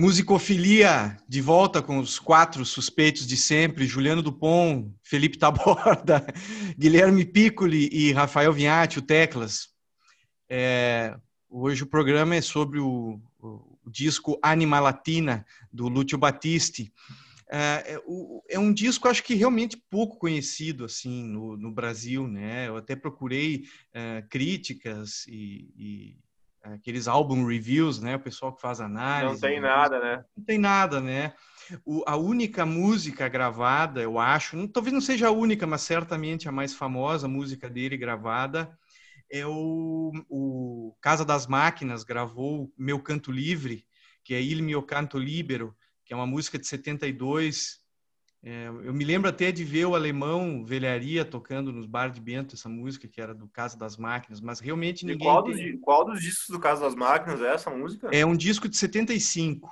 Musicofilia, de volta com os quatro suspeitos de sempre, Juliano Dupont, Felipe Taborda, Guilherme Piccoli e Rafael Vinhati, o Teclas. É, hoje o programa é sobre o, o, disco Anima Latina, do Lúcio Battisti. É, é, é, um disco, acho que realmente pouco conhecido assim no, no Brasil, né? Eu até procurei é, críticas e, e aqueles álbum reviews, né? O pessoal que faz análise. Não tem nada, né? Não tem nada, né? O, a única música gravada, eu acho, não, talvez não seja a única, mas certamente a mais famosa música dele gravada é o, o Casa das Máquinas, gravou Meu Canto Livre, que é Il mio canto libero, que é uma música de 72, é, eu me lembro até de ver o alemão Velharia tocando nos bar de Bento essa música que era do Casa das Máquinas, mas realmente ninguém. qual, dos, qual dos discos do Casa das Máquinas é essa música? É um disco de 75.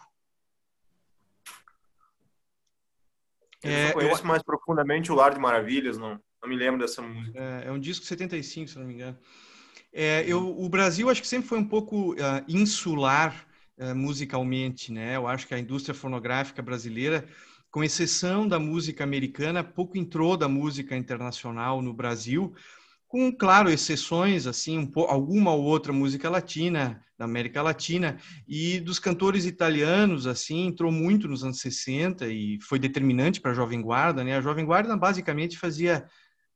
Eu é, conheço eu... mais profundamente o Lar de Maravilhas, não, não me lembro dessa música. É, é um disco de 75, se não me engano. É, eu, o Brasil acho que sempre foi um pouco uh, insular uh, musicalmente, né? Eu acho que a indústria fonográfica brasileira com exceção da música americana, pouco entrou da música internacional no Brasil, com, claro, exceções, assim, um, alguma ou outra música latina, da América Latina, e dos cantores italianos, assim, entrou muito nos anos 60 e foi determinante para a Jovem Guarda, né? A Jovem Guarda basicamente fazia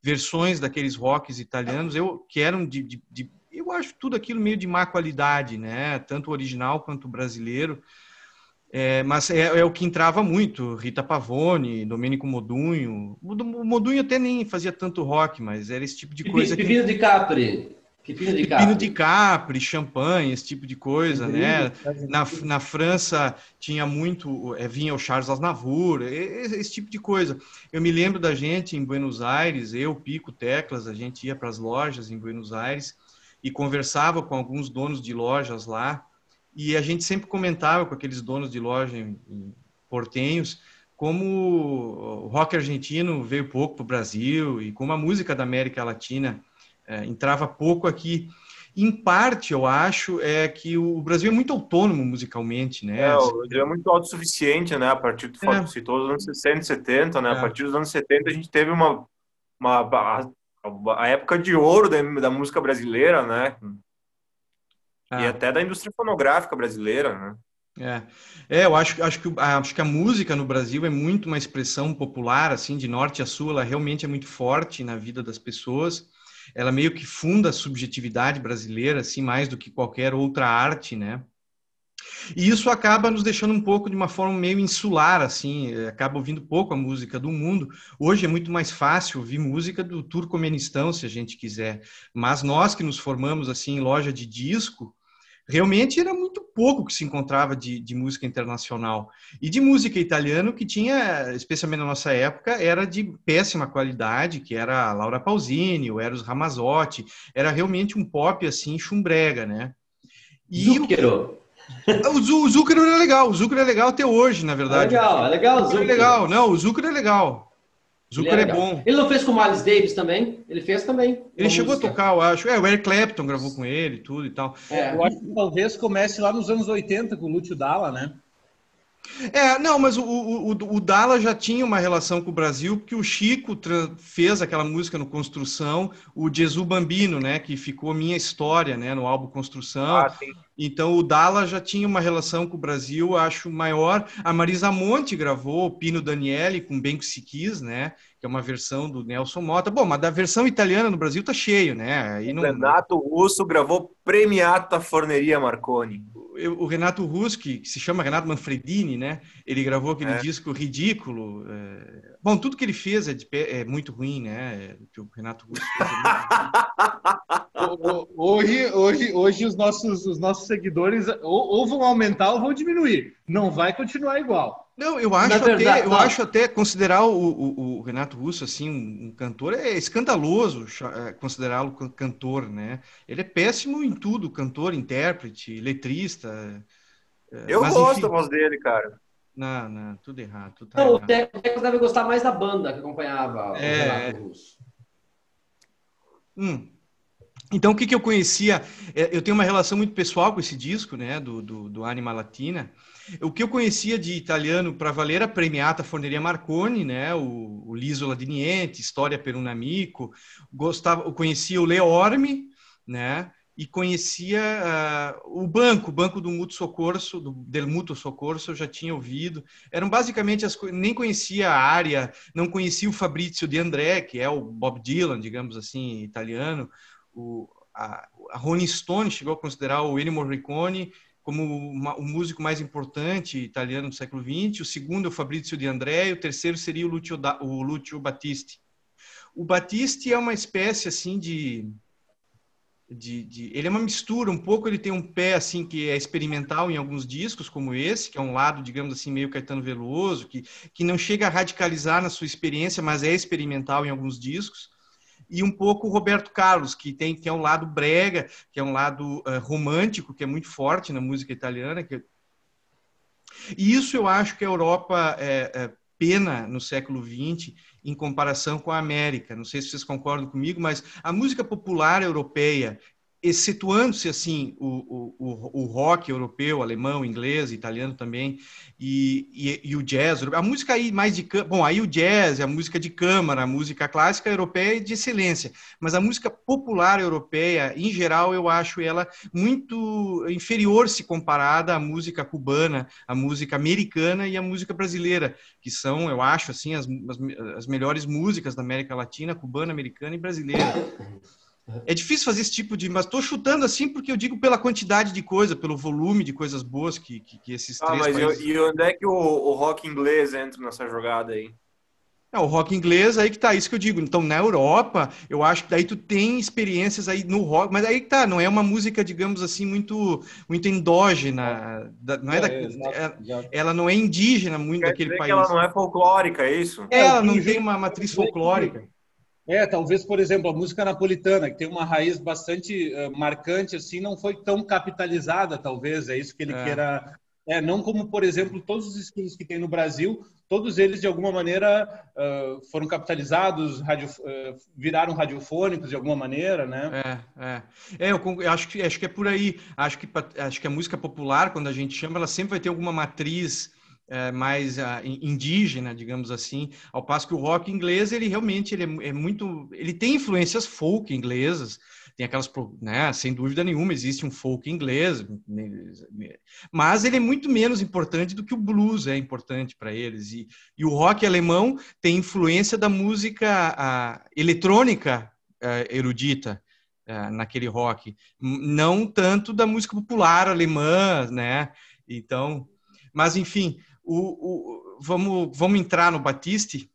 versões daqueles rocks italianos, eu que eram de, de, de eu acho tudo aquilo meio de má qualidade, né? Tanto o original quanto o brasileiro. É, mas é, é, o que entrava muito, Rita Pavone, Domênico Modunho. O Modunho até nem fazia tanto rock, mas era esse tipo de coisa. Pepino que... de Capri. Pepino de Capri. Pepino de Capri, champanhe, esse tipo de coisa, né? Na, na França tinha muito, é, vinha o Charles Aznavour, esse tipo de coisa. Eu me lembro da gente em Buenos Aires, eu, Pico, Teclas, a gente ia para as lojas em Buenos Aires e conversava com alguns donos de lojas lá, e a gente sempre comentava com aqueles donos de loja em, em portenhos como o rock argentino veio pouco para o Brasil e como a música da América Latina é, entrava pouco aqui. Em parte, eu acho, é que o Brasil é muito autônomo musicalmente, né? É, o Brasil é muito autossuficiente, né? A partir do é. citou os anos 60 e 70, né? É. A partir dos anos 70 a gente teve uma, uma a, a época de ouro da, da música brasileira, né? Ah. E até da indústria fonográfica brasileira, né? É, é eu acho, acho, que, acho que a música no Brasil é muito uma expressão popular, assim, de norte a sul, ela realmente é muito forte na vida das pessoas. Ela meio que funda a subjetividade brasileira, assim, mais do que qualquer outra arte, né? E isso acaba nos deixando um pouco de uma forma meio insular, assim, acaba ouvindo pouco a música do mundo. Hoje é muito mais fácil ouvir música do Turcomenistão, se a gente quiser. Mas nós que nos formamos, assim, em loja de disco, realmente era muito pouco que se encontrava de, de, música internacional. E de música italiana, que tinha, especialmente na nossa época, era de péssima qualidade, que era a Laura Pausini, o Eros Ramazzotti, era realmente um pop, assim, chumbrega, né? E Zucchero. O, o, o Zucchero era legal, o Zucchero é legal até hoje, na verdade. É legal, é legal o Zucchero. É legal, não, o Zucchero é legal. Zucker é, é, bom. Ele não fez com o Miles Davis também? Ele fez também. Ele chegou música. a tocar, eu acho. É, o Eric Clapton gravou com ele tudo e tal. É. Eu acho que talvez comece lá nos anos 80 com o Lúcio Dalla, né? É, não, mas o, o, o Dalla já tinha uma relação com o Brasil, porque o Chico fez aquela música no Construção, o Jesus Bambino, né, que ficou Minha História, né, no álbum Construção. Ah, então o Dalla já tinha uma relação com o Brasil, acho maior. A Marisa Monte gravou o Pino Daniele com Bem Que Se Quis, né, que é uma versão do Nelson Mota. Bom, mas da versão italiana no Brasil tá cheio, né? Aí não... Renato Russo gravou Premiata Forneria Marconi. O, o Renato Russo, que, se chama Renato Manfredini, né? Ele gravou aquele é. disco ridículo. É... Bom, tudo que ele fez é, de, é muito ruim, né? Que o Renato fez é hoje, hoje, hoje os nossos, os nossos seguidores ou, ou vão aumentar ou vão diminuir. Não vai continuar igual. Não, eu acho, verdade, até, eu acho até considerar o, o, o, Renato Russo assim um, um cantor é escandaloso é, considerá-lo cantor, né? Ele é péssimo em tudo, cantor, intérprete, letrista. É, eu mas, gosto enfim, da voz dele, cara. Não, não, tudo errado. Tudo tá não, errado. o Tecos deve gostar mais da banda que acompanhava é... o Renato Russo. Hum. Então, o que, que eu conhecia? É, eu tenho uma relação muito pessoal com esse disco, né, do, do, do Anima Latina. O que eu conhecia de italiano para valer era Premiata Forneria Marconi, né, o, o L'isola di Niente, História per un amico. Gostava, eu conhecia o Leorme, né, e conhecia uh, o banco, o banco do Mutuo Socorso, do Del Mutuo Socorso, eu já tinha ouvido. Eram basicamente as nem conhecia a área, não conhecia o Fabrizio de André, que é o Bob Dylan, digamos assim, italiano o, a, a Stone chegou a considerar o Ennio Morricone como uma, o músico mais importante italiano do século XX, o segundo é o Fabrizio de André, e o terceiro seria o Lucio, da, o Lucio Battisti. O Battisti é uma espécie assim de, de, de, ele é uma mistura um pouco ele tem um pé assim que é experimental em alguns discos como esse que é um lado digamos assim meio Caetano Veloso que que não chega a radicalizar na sua experiência mas é experimental em alguns discos e um pouco o Roberto Carlos, que tem que é um lado brega, que é um lado uh, romântico, que é muito forte na música italiana. Que... E isso eu acho que a Europa é, é pena no século XX em comparação com a América. Não sei se vocês concordam comigo, mas a música popular europeia excetuando-se assim o, o, o, rock europeu, alemão, inglês, italiano também, e, e, e, o jazz, a música aí mais de bom, aí o jazz, a música de câmara, a música clássica europeia é de excelência, mas a música popular europeia, em geral, eu acho ela muito inferior se comparada à música cubana, à música americana e à música brasileira, que são, eu acho, assim, as, as, as melhores músicas da América Latina, cubana, americana e brasileira. É difícil fazer esse tipo de. Mas estou chutando assim porque eu digo pela quantidade de coisa, pelo volume de coisas boas que, que, que esses ah, três. Mas países... e onde é que o, o, rock inglês entra nessa jogada aí? É, o rock inglês, aí que tá, isso que eu digo. Então, na Europa, eu acho que daí tu tem experiências aí no rock, mas aí que tá, não é uma música, digamos assim, muito, muito endógena. não é, é, da, é ela não é indígena muito Quer daquele país. ela não é folclórica, é isso? É, ela não tem uma matriz folclórica. É, talvez, por exemplo, a música napolitana, que tem uma raiz bastante uh, marcante, assim, não foi tão capitalizada, talvez, é isso que ele é. queira... É, não como, por exemplo, todos os estilos que tem no Brasil, todos eles, de alguma maneira, uh, foram capitalizados, radio, uh, viraram radiofônicos, de alguma maneira, né? É, é. é eu, eu, acho, que, acho que é por aí. Acho que, acho que a música popular, quando a gente chama, ela sempre vai ter alguma matriz é, mais uh, indígena, digamos assim, ao passo que o rock inglês ele realmente ele é, é, muito, ele tem influências folk inglesas, tem aquelas, né, sem dúvida nenhuma existe um folk inglês, mas ele é muito menos importante do que o blues é importante para eles e, e, o rock alemão tem influência da música uh, eletrônica uh, erudita naquele rock, não tanto da música popular alemã, né? Então, mas enfim, o, o, vamos, vamos entrar no Batiste?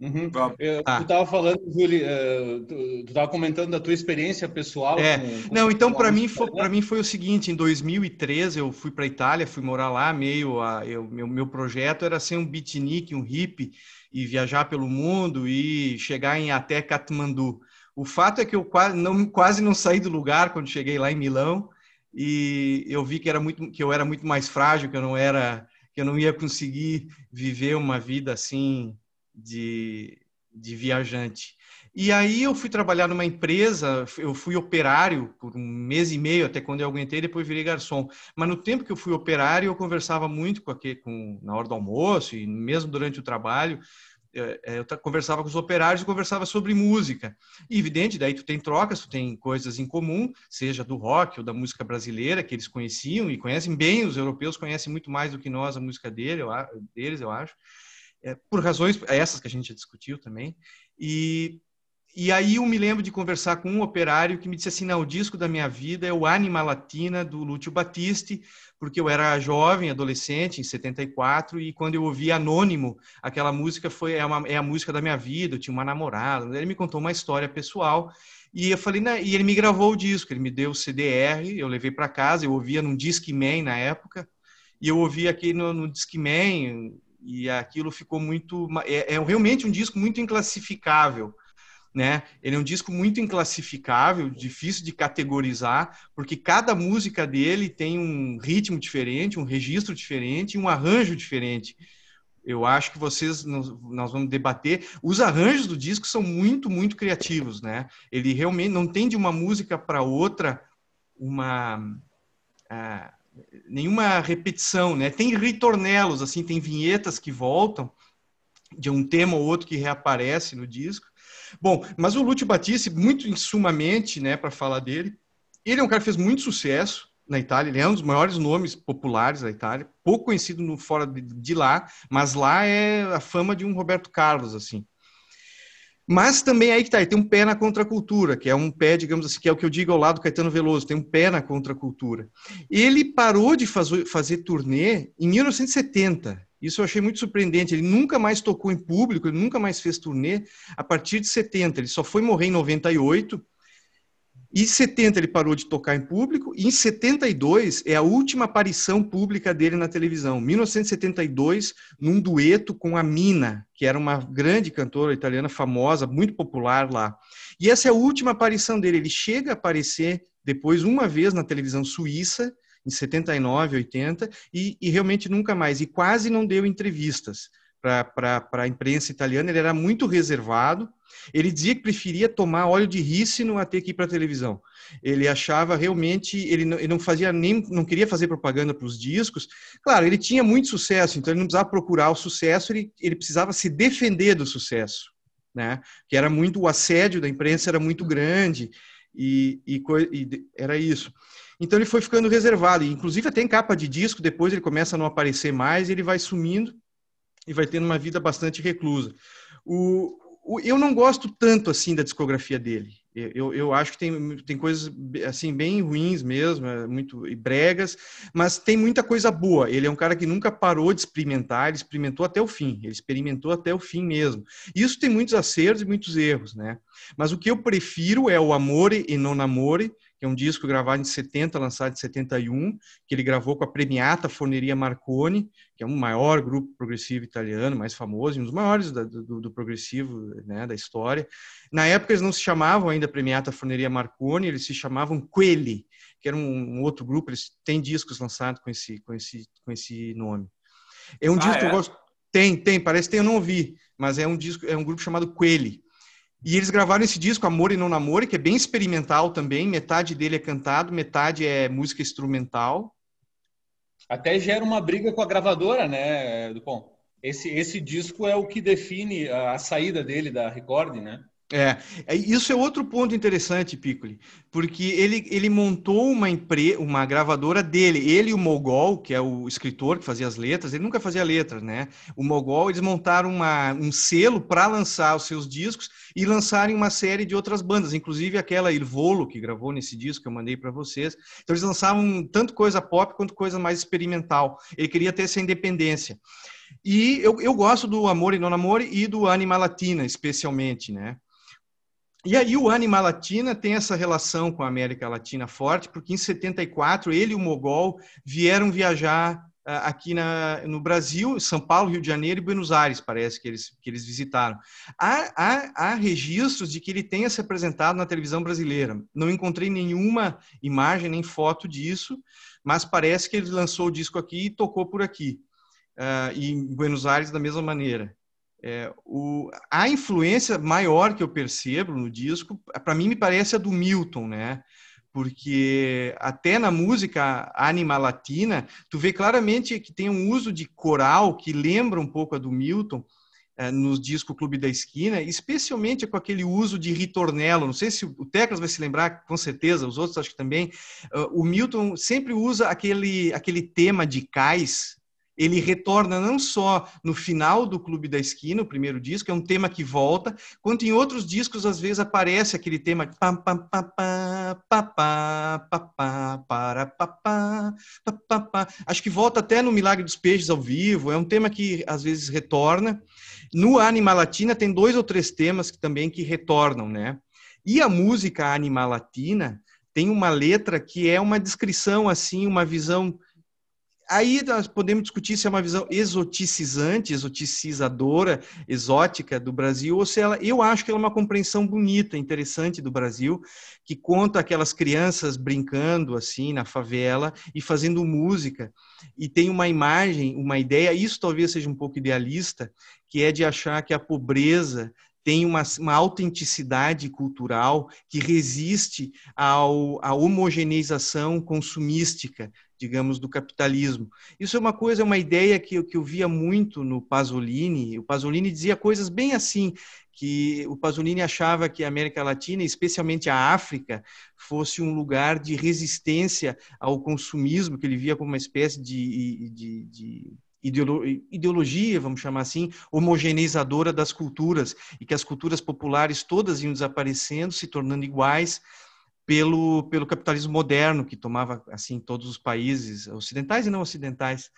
Uhum. Eu, ah. Tu estava falando, Júlio, uh, tu estava comentando da tua experiência pessoal. É. Com, com Não, então para mim foi para mim foi o seguinte: em 2013 eu fui para Itália, fui morar lá, meio a eu, meu meu projeto era ser um beatnik, um hippie e viajar pelo mundo e chegar em até Katmandu. O fato é que eu quase não quase não saí do lugar quando cheguei lá em Milão e eu vi que era muito que eu era muito mais frágil, que eu não era eu não ia conseguir viver uma vida assim de, de viajante. E aí eu fui trabalhar numa empresa, eu fui operário por um mês e meio, até quando eu aguentei, depois virei garçom. Mas no tempo que eu fui operário, eu conversava muito com, aquele, com na hora do almoço e mesmo durante o trabalho eu conversava com os operários e conversava sobre música. E, evidente, daí tu tem trocas, tu tem coisas em comum, seja do rock ou da música brasileira, que eles conheciam e conhecem bem, os europeus conhecem muito mais do que nós a música dele, eu, deles, eu acho, é, por razões essas que a gente já discutiu também. E, e aí eu me lembro de conversar com um operário que me disse assim, não, o disco da minha vida é o Anima Latina, do Lúcio Battisti, porque eu era jovem, adolescente, em 74, e quando eu ouvi Anônimo, aquela música foi é, uma, é a música da minha vida, eu tinha uma namorada, ele me contou uma história pessoal, e eu falei, né, e ele me gravou o disco, ele me deu o CDR, eu levei para casa, eu ouvia num Discman na época, e eu ouvi aqui no, no Discman, e aquilo ficou muito, é, é realmente um disco muito inclassificável, né? Ele é um disco muito inclassificável, difícil de categorizar, porque cada música dele tem um ritmo diferente, um registro diferente, um arranjo diferente. Eu acho que vocês nós vamos debater. Os arranjos do disco são muito, muito criativos, né? Ele realmente não tem de uma música para outra uma uh, nenhuma repetição, né? Tem ritornelos, assim, tem vinhetas que voltam de um tema ou outro que reaparece no disco. Bom, mas o Lúcio Batista, muito insumamente, né, para falar dele, ele é um cara que fez muito sucesso na Itália, ele é um dos maiores nomes populares da Itália, pouco conhecido no fora de, de lá, mas lá é a fama de um Roberto Carlos, assim. Mas também aí que tá, ele tem um pé na contracultura, que é um pé, digamos assim, que é o que eu digo ao lado do Caetano Veloso, tem um pé na contracultura. Ele parou de fazer, fazer turnê em 1970. Isso eu achei muito surpreendente. Ele nunca mais tocou em público, ele nunca mais fez turnê a partir de 70. Ele só foi morrer em 98 em 70 ele parou de tocar em público e em 72 é a última aparição pública dele na televisão. 1972, num dueto com a Mina, que era uma grande cantora italiana famosa, muito popular lá. E essa é a última aparição dele. Ele chega a aparecer depois uma vez na televisão suíça, em 79, 80, e, e realmente nunca mais. E quase não deu entrevistas para a imprensa italiana. Ele era muito reservado ele dizia que preferia tomar óleo de rícino a ter que ir para a televisão. Ele achava realmente, ele não, ele não, fazia nem, não queria fazer propaganda para os discos. Claro, ele tinha muito sucesso, então ele não precisava procurar o sucesso, ele, ele precisava se defender do sucesso, né? Que era muito o assédio da imprensa era muito grande e, e, e era isso. Então ele foi ficando reservado, inclusive até em capa de disco, depois ele começa a não aparecer mais, ele vai sumindo e vai tendo uma vida bastante reclusa. O, eu não gosto tanto assim da discografia dele. Eu, eu acho que tem, tem coisas assim bem ruins mesmo, é muito bregas, mas tem muita coisa boa. Ele é um cara que nunca parou de experimentar, ele experimentou até o fim, ele experimentou até o fim mesmo. Isso tem muitos acertos e muitos erros, né? Mas o que eu prefiro é o Amore e Non Amore, que é um disco gravado em 70, lançado em 71, que ele gravou com a premiata Forneria Marconi, que é um maior grupo progressivo italiano, mais famoso, um dos maiores da, do, do, progressivo né, da história. Na época eles não se chamavam ainda premiata Forneria Marconi, eles se chamavam Quelli, que era um, um, outro grupo, eles têm discos lançados com esse, com esse, com esse nome. É um ah, disco é? que eu gosto... Tem, tem, parece que tem, eu não ouvi, mas é um disco, é um grupo chamado Quelli. E eles gravaram esse disco, Amor e Não Namoro, que é bem experimental também. Metade dele é cantado, metade é música instrumental. Até gera uma briga com a gravadora, né, Dupont? Esse, esse disco é o que define a, a saída dele da Record, né? É, é, isso é outro ponto interessante, Piccoli, porque ele, ele montou uma empre, uma gravadora dele, ele e o Mogol, que é o escritor que fazia as letras, ele nunca fazia letras, né? O Mogol, eles montaram uma, um selo para lançar os seus discos e lançarem uma série de outras bandas, inclusive aquela Irvolo, que gravou nesse disco que eu mandei para vocês. Então eles lançavam tanto coisa pop quanto coisa mais experimental. Ele queria ter essa independência. E eu, eu gosto do Amor e Non Amor e do Anima Latina, especialmente, né? E aí o Anima Latina tem essa relação com a América Latina forte, porque em 74 ele e o Mogol vieram viajar uh, aqui na, no Brasil, São Paulo, Rio de Janeiro e Buenos Aires, parece que eles, que eles visitaram. Há, há, há registros de que ele tenha se apresentado na televisão brasileira. Não encontrei nenhuma imagem nem foto disso, mas parece que ele lançou o disco aqui e tocou por aqui. Uh, e em Buenos Aires da mesma maneira. É, o, a influência maior que eu percebo no disco, para mim, me parece a do Milton, né? Porque até na música anima latina, tu vê claramente que tem um uso de coral que lembra um pouco a do Milton é, no disco Clube da Esquina, especialmente com aquele uso de ritornelo. Não sei se o Teclas vai se lembrar, com certeza, os outros acho que também. Uh, o Milton sempre usa aquele, aquele tema de cais ele retorna não só no final do Clube da Esquina, o primeiro disco, é um tema que volta, quanto em outros discos, às vezes, aparece aquele tema Acho que volta até no Milagre dos Peixes ao vivo, é um tema que às vezes retorna. No Anima Latina tem dois ou três temas que também que retornam, né? E a música Anima Latina tem uma letra que é uma descrição assim, uma visão aí nós podemos discutir se é uma visão exoticizante, exoticizadora, exótica do Brasil, ou se ela, eu acho que ela é uma compreensão bonita, interessante do Brasil, que conta aquelas crianças brincando assim na favela e fazendo música, e tem uma imagem, uma ideia, isso talvez seja um pouco idealista, que é de achar que a pobreza tem uma, uma autenticidade cultural que resiste ao, à homogeneização consumística digamos, do capitalismo. Isso é uma coisa, é uma ideia que, eu, que eu via muito no Pasolini. O Pasolini dizia coisas bem assim, que o Pasolini achava que a América Latina, especialmente a África, fosse um lugar de resistência ao consumismo, que ele via como uma espécie de, de, de ideologia, vamos chamar assim, homogeneizadora das culturas, e que as culturas populares todas iam desaparecendo, se tornando iguais, pelo, pelo capitalismo moderno, que tomava assim todos os países ocidentais e não ocidentais.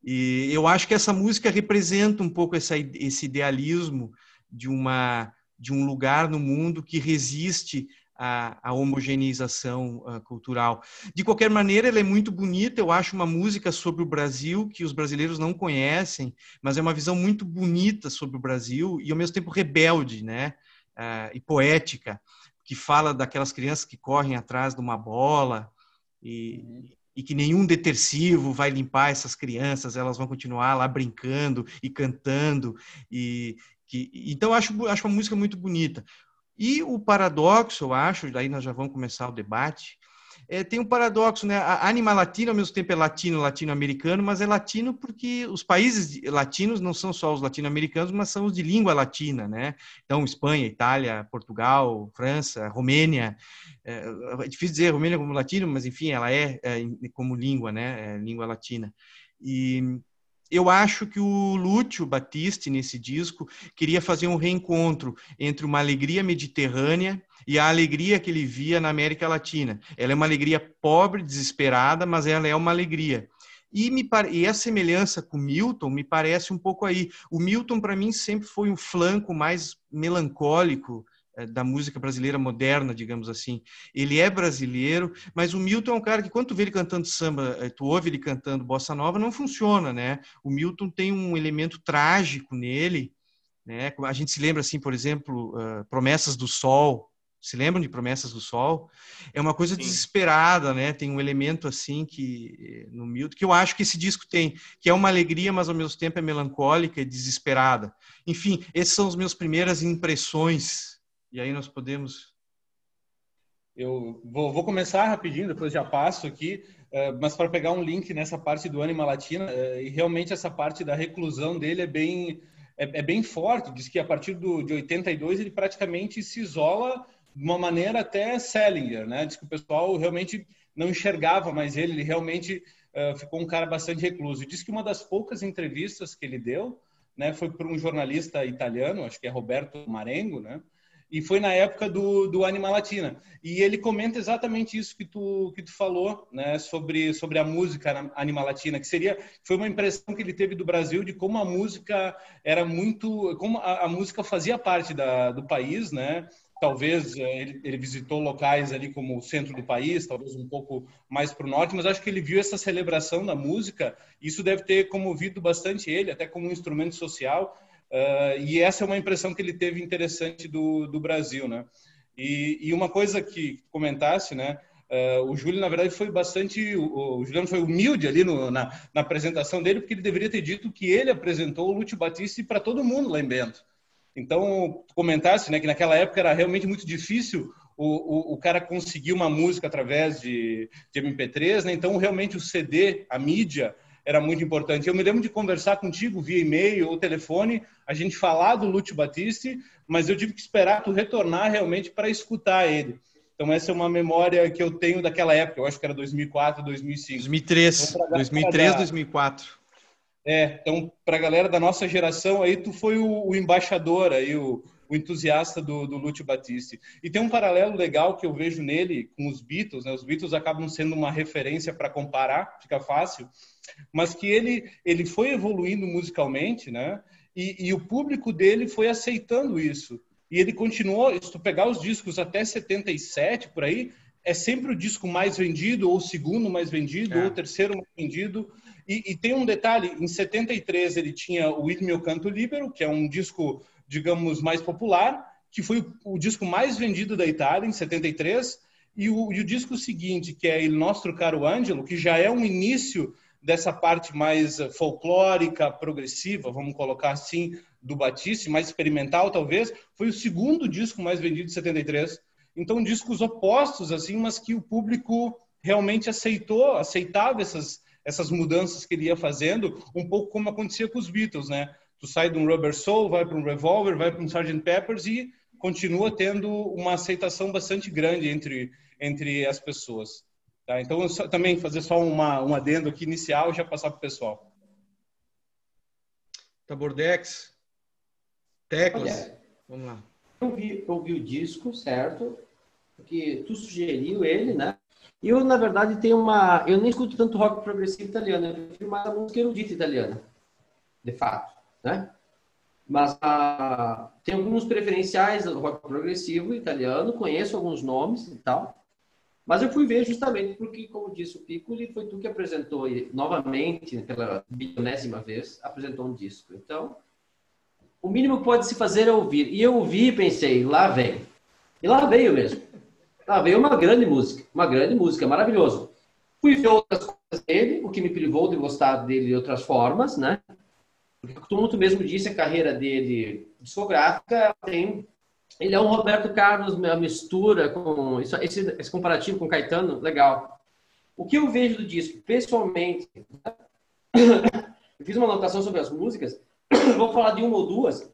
E eu acho que essa música representa um pouco essa, esse idealismo de, uma, de um lugar no mundo que resiste à, à homogeneização uh, cultural. De qualquer maneira, ela é muito bonita. Eu acho uma música sobre o Brasil que os brasileiros não conhecem, mas é uma visão muito bonita sobre o Brasil e, ao mesmo tempo, rebelde né? Uh, e poética que fala daquelas crianças que correm atrás de uma bola e, uhum. e que nenhum detersivo vai limpar essas crianças, elas vão continuar lá brincando e cantando e que então acho acho uma música muito bonita. E o paradoxo, eu acho, daí nós já vamos começar o debate, é, tem um paradoxo, né? A Anima Latina, ao mesmo tempo, é latino, latino-americano, mas é latino porque os países latinos não são só os latino-americanos, mas são os de língua latina, né? Então, Espanha, Itália, Portugal, França, Romênia. É, é difícil dizer Romênia como latino, mas enfim, ela é, é como língua, né? É língua latina. E eu acho que o Lúcio Battisti, nesse disco, queria fazer um reencontro entre uma alegria mediterrânea e a alegria que ele via na América Latina. Ela é uma alegria pobre, desesperada, mas ela é uma alegria. E, me, e a semelhança com Milton me parece um pouco aí. O Milton, para mim, sempre foi um flanco mais melancólico da música brasileira moderna, digamos assim. Ele é brasileiro, mas o Milton é um cara que quando tu vê ele cantando samba, eh, tu ouve ele cantando bossa nova, não funciona, né? O Milton tem um elemento trágico nele, né? A gente se lembra assim, por exemplo, uh, Promessas do Sol, se lembram de Promessas do Sol? É uma coisa Sim. desesperada, né? Tem um elemento assim que no Milton que eu acho que esse disco tem, que é uma alegria, mas ao mesmo tempo é melancólica e desesperada. Enfim, essas são as minhas primeiras impressões. E aí nós podemos eu vou, vou começar rapidinho, depois já passo aqui, uh, mas para pegar um link nessa parte do Anima Latina, uh, e realmente essa parte da reclusão dele é bem, é, é bem forte. Diz que a partir do, de 82 ele praticamente se isola de uma maneira até Selinger, né? Diz que o pessoal realmente não enxergava mais ele, ele realmente uh, ficou um cara bastante recluso. Diz que uma das poucas entrevistas que ele deu, né, foi para um jornalista italiano, acho que é Roberto Marengo, né? E foi na época do, do Anima Latina. E ele comenta exatamente isso que tu, que tu falou, né, sobre, sobre a música Anima Latina, que seria, foi uma impressão que ele teve do Brasil de como a música era muito, como a, a música fazia parte da, do país, né, talvez eh, ele, ele, visitou locais ali como o centro do país, talvez um pouco mais para o norte, mas acho que ele viu essa celebração da música, isso deve ter comovido bastante ele, até como um instrumento social, uh, e essa é uma impressão que ele teve interessante do, do Brasil, né? E, e uma coisa que comentasse, né? Uh, o Júlio, na verdade, foi bastante. O, o Juliano foi humilde ali no, na, na, apresentação dele, porque ele deveria ter dito que ele apresentou o Lúcio Batista para todo mundo lá em Bento. Então, comentasse né, que naquela época era realmente muito difícil o, o, o cara conseguir uma música através de, de MP3, né? então realmente o CD, a mídia, era muito importante. Eu me lembro de conversar contigo via e-mail ou telefone, a gente falar do Lúcio Batiste, mas eu tive que esperar tu retornar realmente para escutar ele. Então essa é uma memória que eu tenho daquela época, eu acho que era 2004, 2005. 2003, então, 2003, 2004. É, então, para a galera da nossa geração, aí tu foi o, o embaixador, aí, o, o entusiasta do, do Lúcio Batiste. E tem um paralelo legal que eu vejo nele com os Beatles, né? Os Beatles acabam sendo uma referência para comparar, fica fácil, mas que ele, ele foi evoluindo musicalmente, né? E, e, o público dele foi aceitando isso. E ele continuou, se tu pegar os discos até 77, por aí, é sempre o disco mais vendido, ou o segundo mais vendido, é. ou o terceiro mais vendido. E, e, tem um detalhe, em 73 ele tinha o Il mio canto libero, que é um disco, digamos, mais popular, que foi o, disco mais vendido da Itália em 73, e o, e o disco seguinte, que é Il nostro caro Angelo, que já é um início dessa parte mais folclórica, progressiva, vamos colocar assim, do Batiste, mais experimental talvez, foi o segundo disco mais vendido de 73. Então, discos opostos, assim, mas que o público realmente aceitou, aceitava essas, essas mudanças que ele ia fazendo, um pouco como acontecia com os Beatles, né? Tu sai de um Rubber Soul, vai para um Revolver, vai para um Sgt. Peppers e continua tendo uma aceitação bastante grande entre, entre as pessoas. Tá? Então, só, também fazer só uma, um adendo aqui inicial e já passar para o pessoal. Tabordex, teclas, Olha, vamos lá. Eu vi, eu vi o disco, certo? Porque tu sugeriu ele, né? E eu, na verdade, tenho uma... Eu nem escuto tanto rock progressivo italiano, eu prefiro mais a música erudita italiana, de fato, né? Mas ah, tem alguns preferenciais do rock progressivo italiano, conheço alguns nomes e tal. Mas eu fui ver justamente porque, como disse o Piccoli, foi tu que apresentou e, novamente, pela bilionésima vez, apresentou um disco. Então, o mínimo que pode se fazer é ouvir. E eu ouvi e pensei, lá vem. E lá veio mesmo. Lá veio uma grande música, uma grande música, maravilhoso. Fui ver outras coisas dele, o que me privou de gostar dele de outras formas, né? Porque, como tu mesmo disse, a carreira dele discográfica tem ele é um Roberto Carlos, uma mistura com isso, esse, esse, comparativo com Caetano, legal. O que eu vejo do disco, pessoalmente, eu fiz uma anotação sobre as músicas, vou falar de uma ou duas,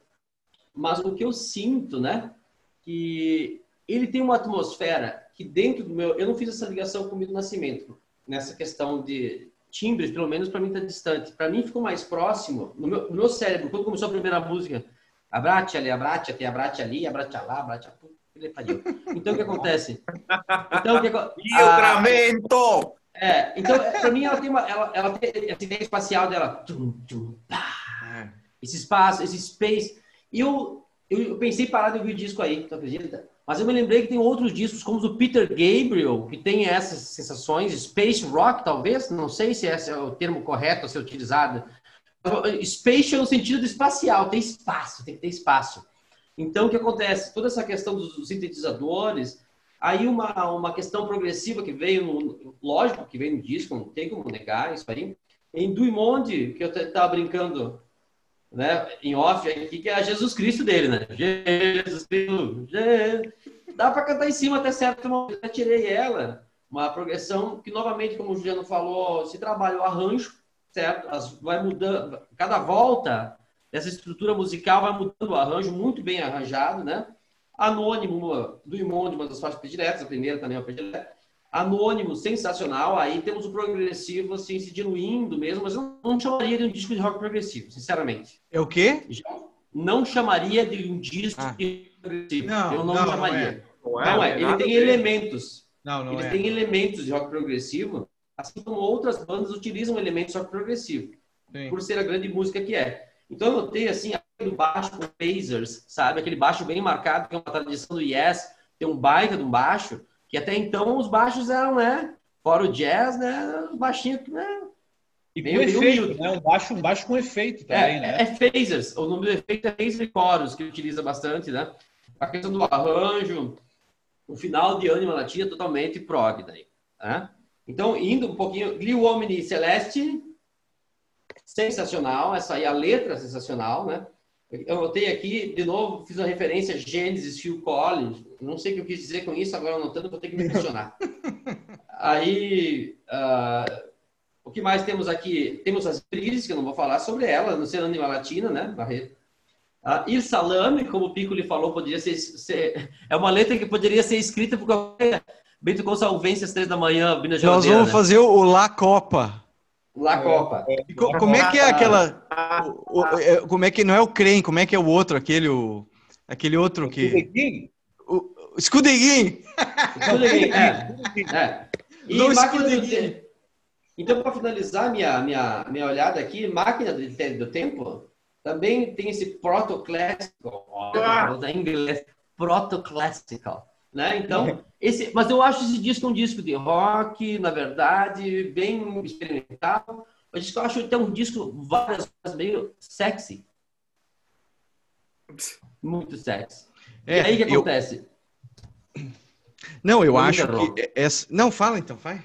mas o que eu sinto, né, que ele tem uma atmosfera que dentro do meu, eu não fiz essa ligação com o Milton Nascimento nessa questão de timbres, pelo menos para mim está distante. Para mim ficou mais próximo no meu, no meu cérebro quando começou a primeira música Abrate ali, abrate aqui, abrate ali, abrate lá, abrate Então, o que acontece? Então, o que Livramento! É, então, para mim, ela tem uma, ela, ela tem essa ideia espacial dela. Tum, tum, é. esse espaço, esse space. E eu, eu, eu pensei em parar de ouvir o disco aí, tu acredita? Mas eu me lembrei que tem outros discos, como o Peter Gabriel, que tem essas sensações, space rock, talvez, não sei se esse é o termo correto a ser utilizado, Spatial no sentido espacial, tem espaço, tem que ter espaço. Então, o que acontece? Toda essa questão dos sintetizadores, aí uma, uma questão progressiva que veio, no, lógico que veio no disco, não tem como negar isso aí. Em Duimonde, que eu estava brincando né, em off aqui, que é a Jesus Cristo dele, né? Jesus Cristo, Jesus. dá para cantar em cima até certo momento. Eu tirei ela, uma progressão que, novamente, como o Juliano falou, se trabalha o arranjo, certo? As, vai mudando, cada volta essa estrutura musical vai mudando o arranjo, muito bem arranjado, né? Anônimo do Imonde, uma das faixas prediletas, a primeira também é uma predileta. Anônimo, sensacional. Aí temos o progressivo, assim, se diluindo mesmo, mas eu não chamaria de um disco de rock progressivo, sinceramente. É o quê? Não chamaria de um disco ah. de progressivo. Não, eu não, não chamaria. Não é, não é. Não é. Ele tem elementos. Não, não Ele é. tem elementos de rock progressivo, assim como outras bandas utilizam elementos só progressivo, Sim. por ser a grande música que é. Então eu notei assim, do baixo com phasers, sabe? Aquele baixo bem marcado, que é uma tradição do Yes, tem um baita de um baixo, que até então os baixos eram, né? Fora o jazz, né? Baixinho, né? E com efeito, né? Um baixo, um baixo com efeito também, é, né? É phasers. O nome do efeito é phaser chorus, que utiliza bastante, né? A questão do arranjo, o final de Anima Latina é totalmente prog daí, né? Então, indo um pouquinho, Li Uomini Celeste, sensacional, essa aí, a letra é sensacional, né? Eu notei aqui, de novo, fiz uma referência a Gênesis, Phil Collins, não sei o que eu quis dizer com isso, agora anotando, vou ter que me questionar. aí, uh, o que mais temos aqui? Temos as crises, que eu não vou falar sobre ela, no ser Anima Latina, né, Barreto? Uh, Ir Salame, como o Pico lhe falou, poderia ser, ser, é uma letra que poderia ser escrita por qualquer Bento Gonçalves às três da manhã, Bina Nós vamos fazer o, La Copa. La Copa. E co como é que é aquela... O, o, é, como é que... Não é o Crem, como é que é o outro? Aquele, o, aquele outro que... O Escudeguinho. Escudeguinho, é. é. E do Então, para finalizar minha, minha, minha olhada aqui, máquina do, do tempo também tem esse protoclássico, ah. em inglês, protoclássico né? Então, esse, mas eu acho esse disco um disco de rock, na verdade, bem experimental, disco eu acho até um disco várias vezes meio sexy. Muito sexy. É, e aí o que acontece? Não, eu, eu acho que. Essa... Não, fala então, vai.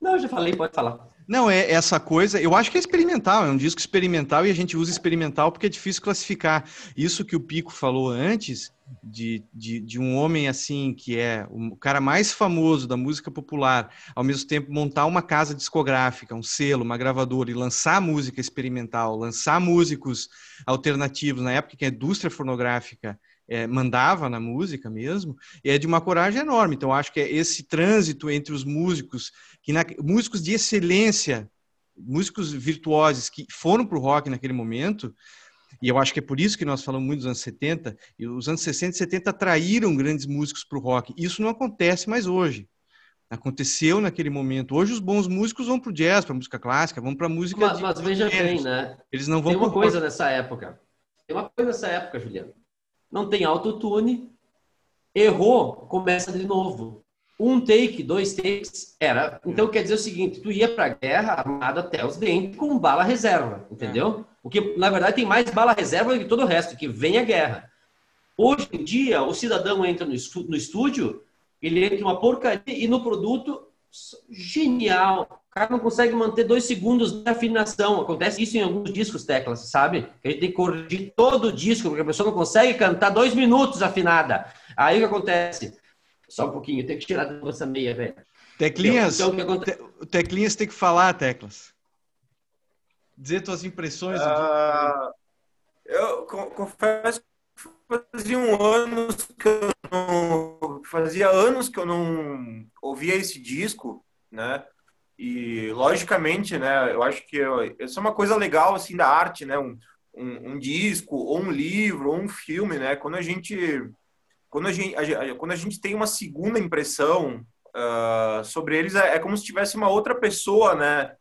Não, eu já falei, pode falar. Não, é essa coisa, eu acho que é experimental, é um disco experimental e a gente usa experimental porque é difícil classificar. Isso que o Pico falou antes, de, de, de um homem assim, que é o cara mais famoso da música popular, ao mesmo tempo montar uma casa discográfica, um selo, uma gravadora e lançar música experimental, lançar músicos alternativos, na época que a indústria fonográfica é, mandava na música mesmo, é de uma coragem enorme. Então, acho que é esse trânsito entre os músicos, que na, músicos de excelência, músicos virtuosos que foram para o rock naquele momento, e eu acho que é por isso que nós falamos muito dos anos 70, e os anos 60 e 70 atraíram grandes músicos para o rock. Isso não acontece mais hoje. Aconteceu naquele momento. Hoje os bons músicos vão para o jazz, para música clássica, vão para música. Mas, mas veja bem, né? Eles não vão. Tem uma coisa nessa época. Tem uma coisa nessa época, Juliano não tem autotune, errou, começa de novo. Um take, dois takes, era. Então quer dizer o seguinte: tu ia pra guerra armado até os dentes com bala reserva, entendeu? O que na verdade tem mais bala reserva do que todo o resto, que vem a guerra. Hoje em dia, o cidadão entra no estúdio, ele entra uma porcaria e no produto, genial cara não consegue manter dois segundos de afinação. Acontece isso em alguns discos, teclas, sabe? Que a gente tem que corrigir todo o disco, porque a pessoa não consegue cantar dois minutos afinada. Aí o que acontece? Só um pouquinho, tem que tirar essa meia, velho. Teclinhas, então, acontece... teclinhas tem que falar, teclas. Dizer tuas impressões. Uh, eu confesso que fazia um anos que eu não fazia anos que eu não ouvia esse disco, né? E, logicamente, né, eu acho que isso é uma coisa legal, assim, da arte, né? Um, um, um, disco, ou um livro, ou um filme, né? Quando a gente... Quando a gente, quando a gente tem uma segunda impressão uh, sobre eles, é, é, como se tivesse uma outra pessoa, né?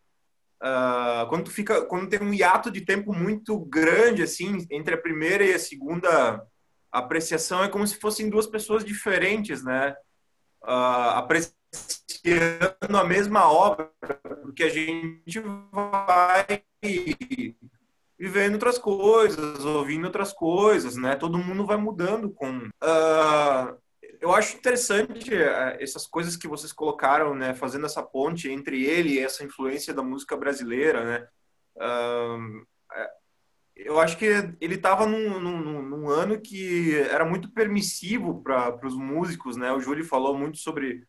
Uh, quando fica, quando tem um hiato de tempo muito grande, assim, entre a primeira e a segunda apreciação, é como se fossem duas pessoas diferentes, né? Uh, apreciando a mesma obra, porque a gente vai vivendo outras coisas, ouvindo outras coisas, né? Todo mundo vai mudando com. Uh, eu acho interessante uh, essas coisas que vocês colocaram, né? Fazendo essa ponte entre ele e essa influência da música brasileira, né? Uh, eu acho que ele estava num, num, num, ano que era muito permissivo para os músicos, né? O Júlio falou muito sobre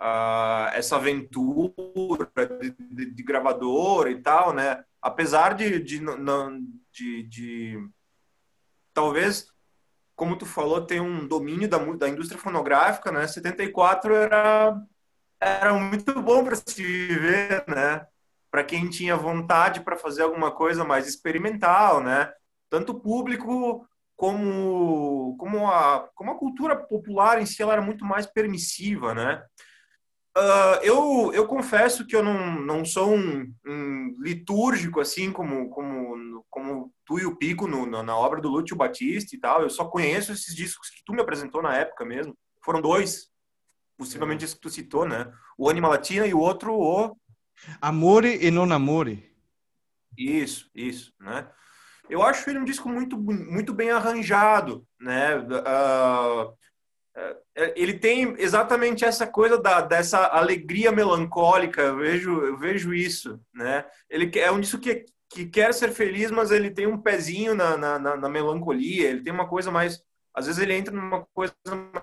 uh, essa aventura de, de, de, gravadora e tal, né? Apesar de, de, de, de talvez, como tu falou, ter um domínio da, da indústria fonográfica, né? 74 era, era muito bom para se viver, né? Para quem tinha vontade para fazer alguma coisa mais experimental, né? Tanto o público como como a como a cultura popular em si ela era muito mais permissiva, né? Uh, eu, eu confesso que eu não, não sou um, um litúrgico assim como, como, como tu e o Pico no, na, na, obra do Lúcio Batista e tal. Eu só conheço esses discos que tu me apresentou na época mesmo. Foram dois, possivelmente esse que tu citou, né? O Anima Latina e o outro, o... Amore e Non Amore. Isso, isso, né? Eu acho ele um disco muito, muito bem arranjado, né? Uh, é, é, ele tem exatamente essa coisa da, dessa alegria melancólica, eu vejo, eu vejo isso, né? Ele é um disso que, que quer ser feliz, mas ele tem um pezinho na, na, na, melancolia, ele tem uma coisa mais, às vezes ele entra numa coisa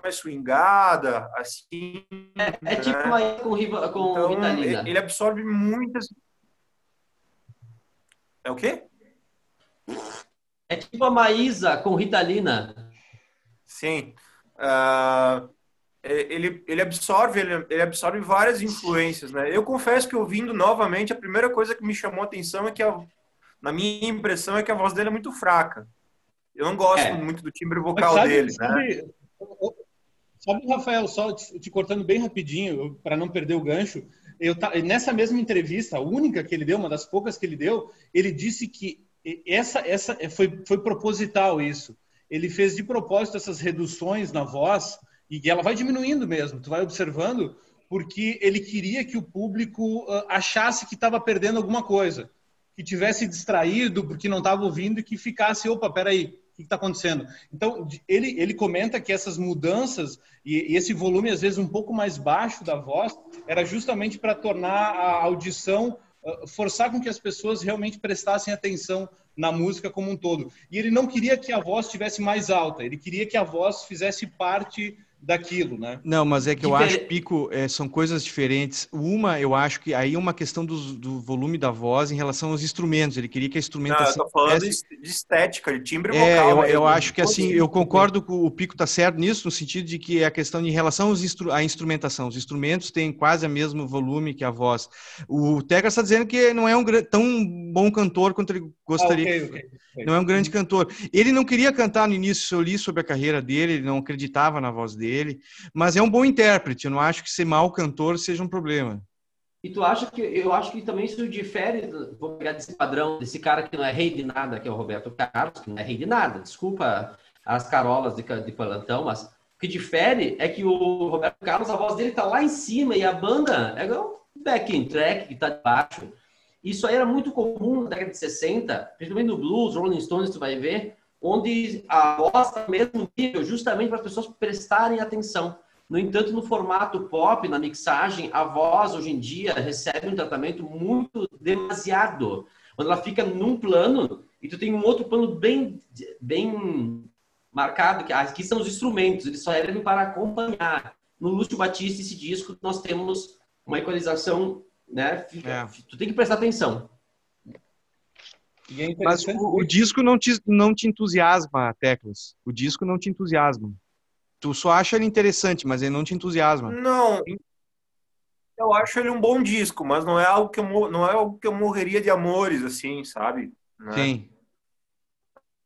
mais swingada, assim. É, é né? tipo uma com, com então, Ritalina. Ele absorve muitas... É o quê? É tipo a Maísa com Ritalina. Sim. Uh, ele, ele absorve ele, ele, absorve várias influências, né? Eu confesso que ouvindo novamente, a primeira coisa que me chamou a atenção é que, a, na minha impressão, é que a voz dele é muito fraca. Eu não gosto é. muito do timbre vocal sabe, dele, sabe, né? Sabe, Rafael, só te, te cortando bem rapidinho, para não perder o gancho, eu nessa mesma entrevista, a única que ele deu, uma das poucas que ele deu, ele disse que essa, essa foi, foi proposital isso ele fez de propósito essas reduções na voz e ela vai diminuindo mesmo. Tu vai observando porque ele queria que o público uh, achasse que estava perdendo alguma coisa, que tivesse distraído porque não estava ouvindo e que ficasse, opa, peraí, o que está acontecendo? Então, ele, ele comenta que essas mudanças e, e, esse volume, às vezes, um pouco mais baixo da voz, era justamente para tornar a audição, uh, forçar com que as pessoas realmente prestassem atenção na música como um todo. E ele não queria que a voz estivesse mais alta, ele queria que a voz fizesse parte daquilo, né? Não, mas é que eu acho, Pico, é, são coisas diferentes. Uma, eu acho que aí é uma questão do, do volume da voz em relação aos instrumentos. Ele queria que a instrumentação... Não, eu tô falando de estética, de timbre é, vocal. Eu, eu acho que assim, eu concordo com o Pico tá certo nisso, no sentido de que é a questão em relação aos instru à instrumentação. Os instrumentos têm quase o mesmo volume que a voz. O Tegra está dizendo que não é um tão bom cantor quanto ele gostaria. Ah, okay, okay, okay. Não é um grande cantor. Ele não queria cantar no início, eu li sobre a carreira dele, ele não acreditava na voz dele dele, mas é um bom intérprete. Eu não acho que ser mau cantor seja um problema. E tu acha que eu acho que também isso difere, vou pegar desse padrão, desse cara que não é rei de nada, que é o Roberto Carlos, que não é rei de nada. Desculpa as carolas de, de plantão, mas o que difere é que o Roberto Carlos, a voz dele tá lá em cima e a banda é o backing track que tá debaixo. Isso aí era muito comum na década de 60, principalmente no blues, Rolling Stones, tu vai ver, onde a voz mesmo nível, justamente para as pessoas prestarem atenção. No entanto, no formato pop, na mixagem, a voz hoje em dia recebe um tratamento muito demasiado. Quando ela fica num plano e tu tem um outro plano bem, bem marcado, que aqui são os instrumentos, eles só servem para acompanhar. No Lúcio Batista, esse disco, nós temos uma equalização, né? Fica, é. Tu tem que prestar atenção. É Mas o, o, disco não te, não te entusiasma, Teclas. O disco não te entusiasma. Tu só acha ele interessante, mas ele não te entusiasma. Não. Eu acho ele um bom disco, mas não é algo que eu, não é algo que eu morreria de amores, assim, sabe? Né? Sim.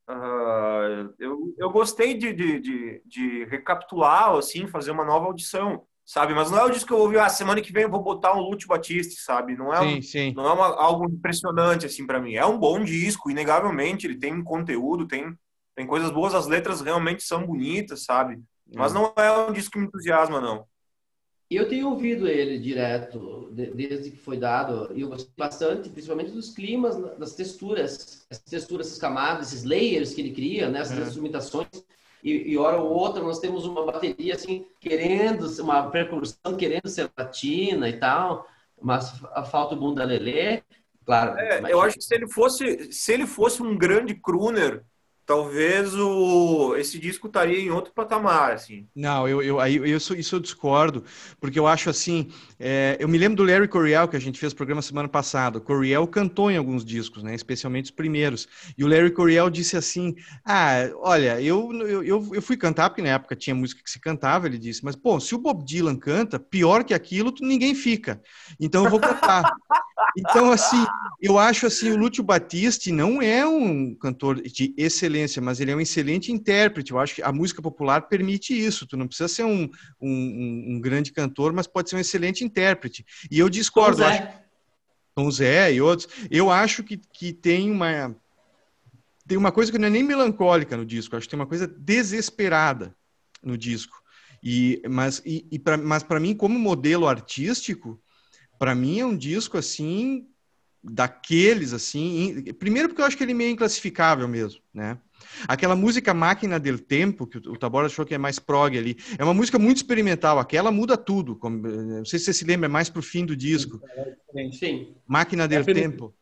Uh, eu, eu gostei de, de, de, de recapitular, assim, fazer uma nova audição sabe? Mas não é o disco que eu ouvi, ah, semana que vem eu vou botar um Lute Batiste, sabe? Não é, sim, um, sim. Não é uma, algo impressionante, assim, para mim. É um bom disco, inegavelmente, ele tem conteúdo, tem, tem coisas boas, as letras realmente são bonitas, sabe? Mas hum. não é um disco que me entusiasma, não. Eu tenho ouvido ele direto, desde que foi dado, e eu gostei bastante, principalmente dos climas, das texturas, as texturas, essas camadas, esses layers que ele cria, né? essas é. instrumentações e, e hora ou outra nós temos uma bateria assim, querendo, uma percussão querendo ser latina e tal, mas falta o bunda lelê, claro. É, eu acho que se ele fosse, se ele fosse um grande crooner, talvez o, esse disco estaria em outro patamar, assim. Não, eu, eu, eu, isso, isso eu discordo, porque eu acho assim, é, eu me lembro do Larry Coryell, que a gente fez o programa semana passada, o Coryell cantou em alguns discos, né, especialmente os primeiros, e o Larry Coryell disse assim, ah, olha, eu, eu, eu fui cantar, porque na época tinha música que se cantava, ele disse, mas, pô, se o Bob Dylan canta, pior que aquilo, ninguém fica, então eu vou cantar. Então, assim, eu acho assim, o Lúcio Batiste não é um cantor de excelência, mas ele é um excelente intérprete. Eu acho que a música popular permite isso. Tu não precisa ser um, um, um grande cantor, mas pode ser um excelente intérprete. E eu discordo. Com Zé, com Zé e outros. Eu acho que, que tem uma tem uma coisa que não é nem melancólica no disco. Acho que tem uma coisa desesperada no disco. E, mas e, e pra, mas para mim, como modelo artístico, para mim é um disco assim daqueles assim, primeiro porque eu acho que ele é meio inclassificável mesmo, né? Aquela música Máquina del Tempo, que o Tabora achou que é mais prog ali, é uma música muito experimental, aquela muda tudo, como, não sei se você se lembra, é mais pro fim do disco. Sim. Máquina del é Tempo.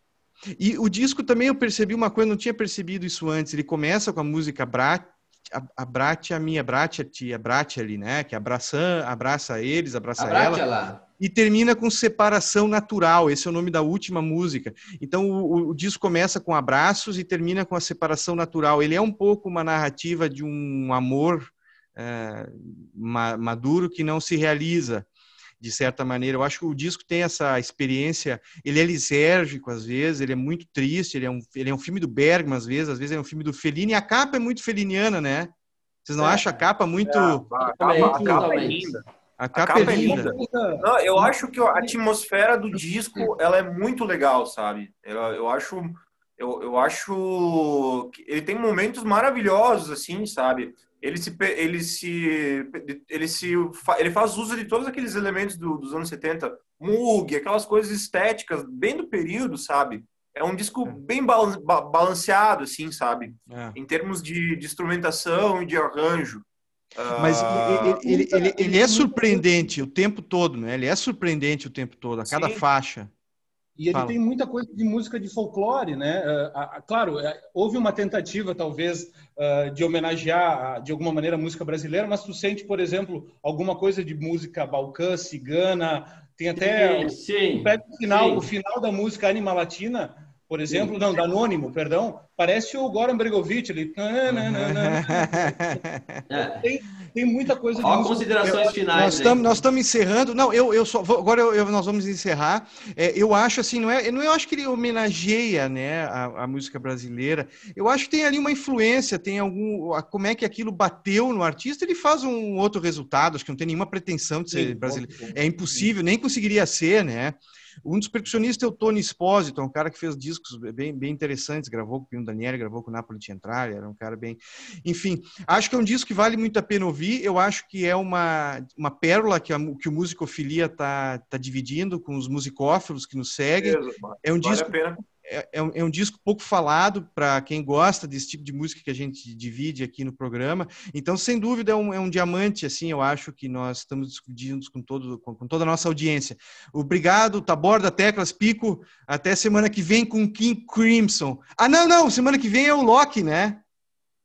E o disco também eu percebi uma coisa, não tinha percebido isso antes, ele começa com a música Brat, a, a a minha, Bratia, tia, Bratia ali, né? Que abraça, abraça eles, abraça a ela. Lá e termina com separação natural. Esse é o nome da última música. Então o, o, disco começa com abraços e termina com a separação natural. Ele é um pouco uma narrativa de um amor é, maduro que não se realiza de certa maneira. Eu acho que o disco tem essa experiência, ele é lisérgico às vezes, ele é muito triste, ele é um, ele é um filme do Bergman às vezes, às vezes é um filme do Fellini, e a capa é muito feliniana, né? Vocês não é. acham a capa muito... É, a, capa, a capa é linda. A capa, a capa é, linda. linda. Não, eu acho que a atmosfera do disco ela é muito legal, sabe? Eu, eu acho eu, eu acho que ele tem momentos maravilhosos assim, sabe? Ele se ele se ele se ele faz uso de todos aqueles elementos do, dos anos 70, Moog, aquelas coisas estéticas bem do período, sabe? É um disco é. bem balanceado, assim, sabe? É. Em termos de, de, instrumentação e de arranjo. Mas uh... ele, ele, ele, ele, é surpreendente o tempo todo, né? Ele é surpreendente o tempo todo, a cada Sim. faixa. E ele Fala. tem muita coisa de música de folclore, né? Uh, claro, é, houve uma tentativa, talvez, uh, de homenagear, de alguma maneira, a música brasileira, mas tu sente, por exemplo, alguma coisa de música balcã, cigana, tem até sim, o, o final, sim. o final da música Anima Latina, por exemplo, sim. não, da Anônimo, perdão, parece o Goran Bregovic, ele... tem, tem muita coisa. Ó, considerações eu, finais. Nós estamos, nós encerrando. Não, eu, eu só agora eu, nós vamos encerrar. É, eu acho assim, não é, não eu acho que ele homenageia, né, a, a, música brasileira. Eu acho que tem ali uma influência, tem algum, a, como é que aquilo bateu no artista. Ele faz um outro resultado. Acho que não tem nenhuma pretensão de ser Sim, brasileiro. É impossível, nem conseguiria ser, né? Um dos percussionistas é o Tony Esposito, um cara que fez discos bem, bem interessantes, gravou com o Pino Daniele, gravou com o Napoli Central, era um cara bem... Enfim, acho que é um disco que vale muito a pena ouvir, eu acho que é uma, uma pérola que, a, que o Musicofilia está tá dividindo com os musicófilos que nos seguem. É um vale disco é, é, um, é, um, disco pouco falado para quem gosta desse tipo de música que a gente divide aqui no programa. Então, sem dúvida, é um, é um diamante, assim, eu acho que nós estamos discutindo com, todo, com, com, toda a nossa audiência. Obrigado, Taborda, Teclas, Pico. Até semana que vem com King Crimson. Ah, não, não, semana que vem é o Loki, né?